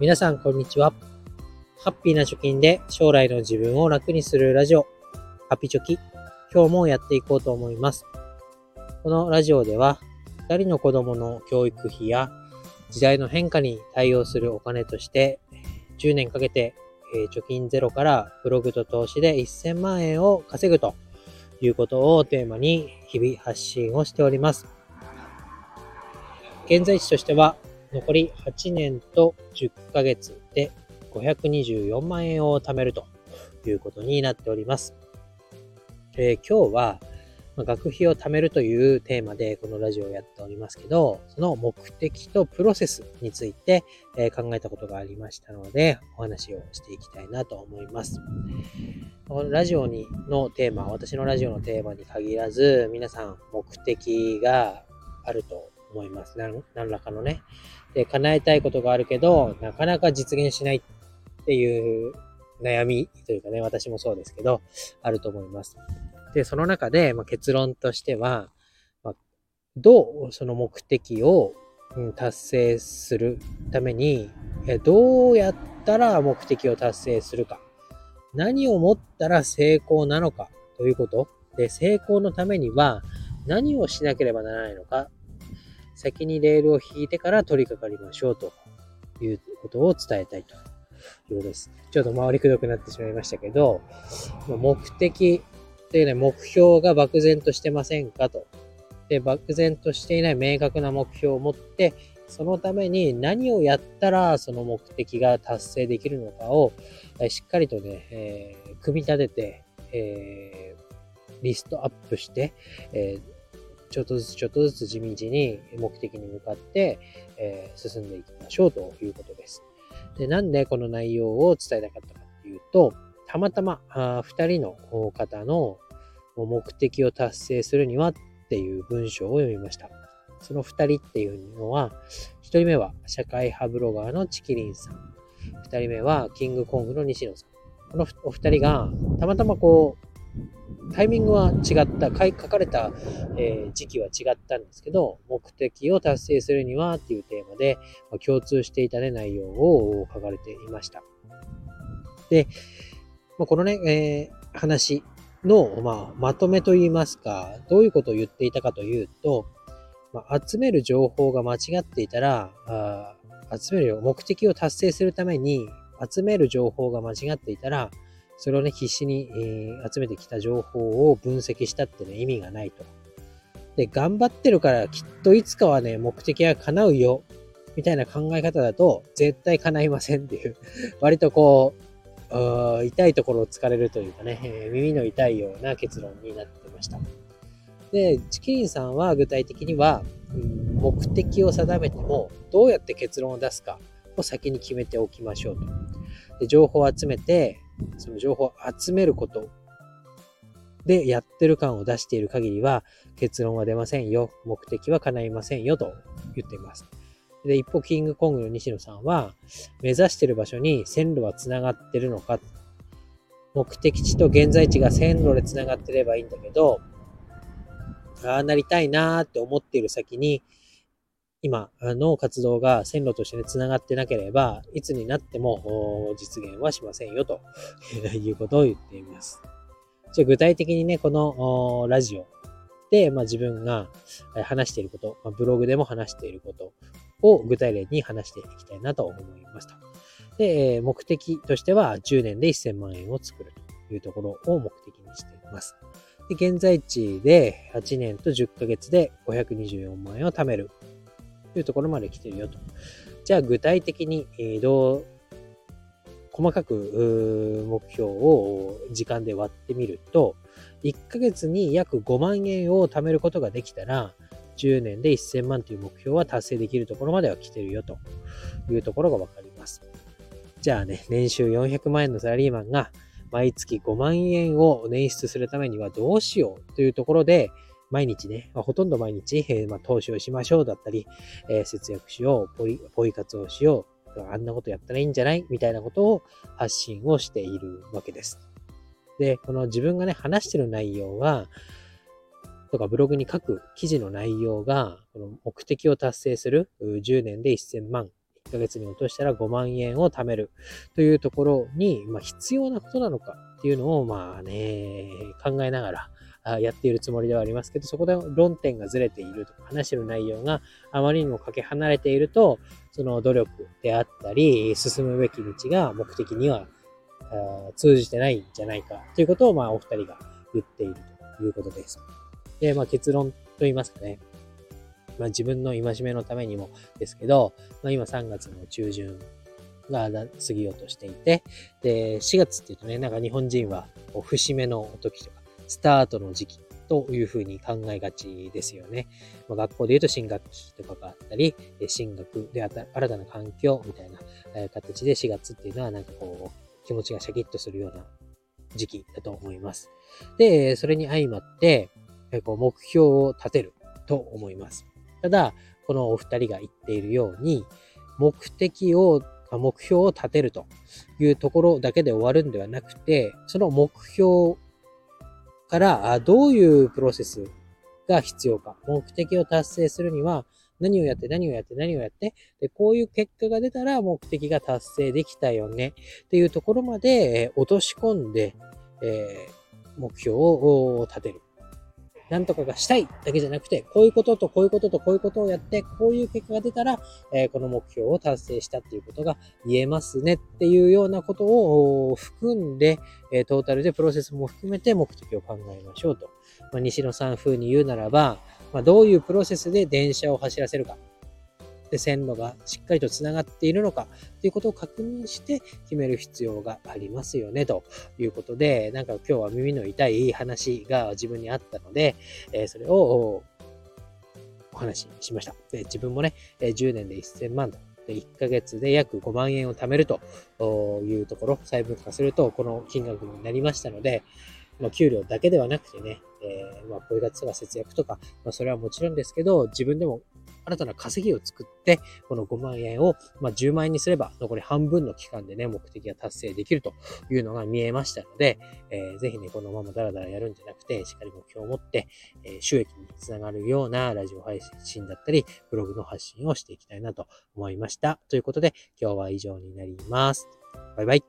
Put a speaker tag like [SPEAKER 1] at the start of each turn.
[SPEAKER 1] 皆さん、こんにちは。ハッピーな貯金で将来の自分を楽にするラジオ、ハピチョキ。今日もやっていこうと思います。このラジオでは、2人の子供の教育費や時代の変化に対応するお金として、10年かけて貯金ゼロからブログと投資で1000万円を稼ぐということをテーマに日々発信をしております。現在地としては残り8年と10ヶ月で524万円を貯めるということになっております。えー、今日は学費を貯めるというテーマでこのラジオをやっておりますけど、その目的とプロセスについて、え考えたことがありましたので、お話をしていきたいなと思います。このラジオにのテーマ、私のラジオのテーマに限らず、皆さん目的があると思います。何らかのね。で、叶えたいことがあるけど、なかなか実現しないっていう悩みというかね、私もそうですけど、あると思います。で、その中で、まあ、結論としては、まあ、どうその目的を、うん、達成するために、どうやったら目的を達成するか。何をもったら成功なのかということ。で、成功のためには何をしなければならないのか先にレールを引いてから取り掛かりましょうということを伝えたいということです。ちょっと回りくどくなってしまいましたけど、目的というね、目標が漠然としてませんかと。で、漠然としていない明確な目標を持って、そのために何をやったらその目的が達成できるのかをしっかりとね、えー、組み立てて、えー、リストアップして、えーちょっとずつちょっとずつ地道に目的に向かって、えー、進んでいきましょうということです。で、なんでこの内容を伝えたかったかっていうと、たまたま2人の方の目的を達成するにはっていう文章を読みました。その2人っていうのは、1人目は社会派ブロガーのチキリンさん。2人目はキングコングの西野さん。このお二人がたまたまこうタイミングは違った、書かれた、えー、時期は違ったんですけど、目的を達成するにはっていうテーマで、まあ、共通していた、ね、内容を書かれていました。で、まあ、このね、えー、話の、まあ、まとめといいますか、どういうことを言っていたかというと、まあ、集める情報が間違っていたら、あ集める目的を達成するために集める情報が間違っていたら、それをね、必死に、え、集めてきた情報を分析したってね、意味がないと。で、頑張ってるからきっといつかはね、目的が叶うよ、みたいな考え方だと、絶対叶いませんっていう、割とこう、痛いところを突かれるというかね、えー、耳の痛いような結論になってました。で、チキリンさんは具体的には、うん、目的を定めても、どうやって結論を出すかを先に決めておきましょうと。で情報を集めて、その情報を集めることでやってる感を出している限りは結論は出ませんよ。目的は叶いませんよと言っています。で、一方、キングコングの西野さんは、目指してる場所に線路は繋がってるのか、目的地と現在地が線路で繋がってればいいんだけど、ああなりたいなーって思っている先に、今の活動が線路としてね、繋がってなければ、いつになっても実現はしませんよ、と いうことを言っています。じゃ具体的にね、このラジオで、まあ、自分が話していること、ブログでも話していることを具体例に話していきたいなと思いますと。で、目的としては10年で1000万円を作るというところを目的にしています。で現在地で8年と10ヶ月で524万円を貯めるというところまで来てるよと。じゃあ具体的に、えどう、細かく目標を時間で割ってみると、1ヶ月に約5万円を貯めることができたら、10年で1000万という目標は達成できるところまでは来てるよというところがわかります。じゃあね、年収400万円のサラリーマンが毎月5万円を捻出するためにはどうしようというところで、毎日ね、まあ、ほとんど毎日、えー、まあ、投資をしましょうだったり、えー、節約しよう、ポイ、ポイ活をしよう、あんなことやったらいいんじゃない？みたいなことを発信をしているわけです。で、この自分がね、話してる内容は、とかブログに書く記事の内容が、この目的を達成する10年で1000万1ヶ月に落としたら5万円を貯めるというところに、まあ、必要なことなのかっていうのを、まあね、考えながら、やっているつもりではありますけど、そこで論点がずれているとか、話してる内容があまりにもかけ離れていると、その努力であったり、進むべき道が目的には通じてないんじゃないかということを、まあ、お二人が言っているということです。で、まあ、結論と言いますかね。まあ、自分の戒めのためにもですけど、まあ、今3月の中旬が過ぎようとしていて、で、4月っていうとね、なんか日本人はこう節目の時とか、スタートの時期というふうに考えがちですよね。ま、学校で言うと新学期とかがあったり、進学で新たな環境みたいな形で4月っていうのはなんかこう気持ちがシャキッとするような時期だと思います。で、それに相まって、こう目標を立てると思います。ただ、このお二人が言っているように、目的を、目標を立てるというところだけで終わるんではなくて、その目標からどういうプロセスが必要か、目的を達成するには何をやって何をやって何をやって、で、こういう結果が出たら目的が達成できたよねっていうところまで落とし込んで、えー、目標を立てる。なんとかがしたいだけじゃなくて、こういうこととこういうこととこういうことをやって、こういう結果が出たら、え、この目標を達成したっていうことが言えますねっていうようなことを含んで、え、トータルでプロセスも含めて目的を考えましょうと。まあ、西野さん風に言うならば、まあ、どういうプロセスで電車を走らせるか。で、線路がしっかりと繋がっているのかということを確認して決める必要がありますよね、ということで、なんか今日は耳の痛い話が自分にあったので、え、それをお話ししました。で、自分もね、10年で1000万とで、1ヶ月で約5万円を貯めるというところ、細分化するとこの金額になりましたので、まあ、給料だけではなくてね、えー、まあ、ポイ活とか節約とか、まあ、それはもちろんですけど、自分でも新たな稼ぎを作って、この5万円を、ま、10万円にすれば、残り半分の期間でね、目的が達成できるというのが見えましたので、えー、ぜひね、このままダラダラやるんじゃなくて、しっかり目標を持って、え、収益につながるようなラジオ配信だったり、ブログの発信をしていきたいなと思いました。ということで、今日は以上になります。バイバイ。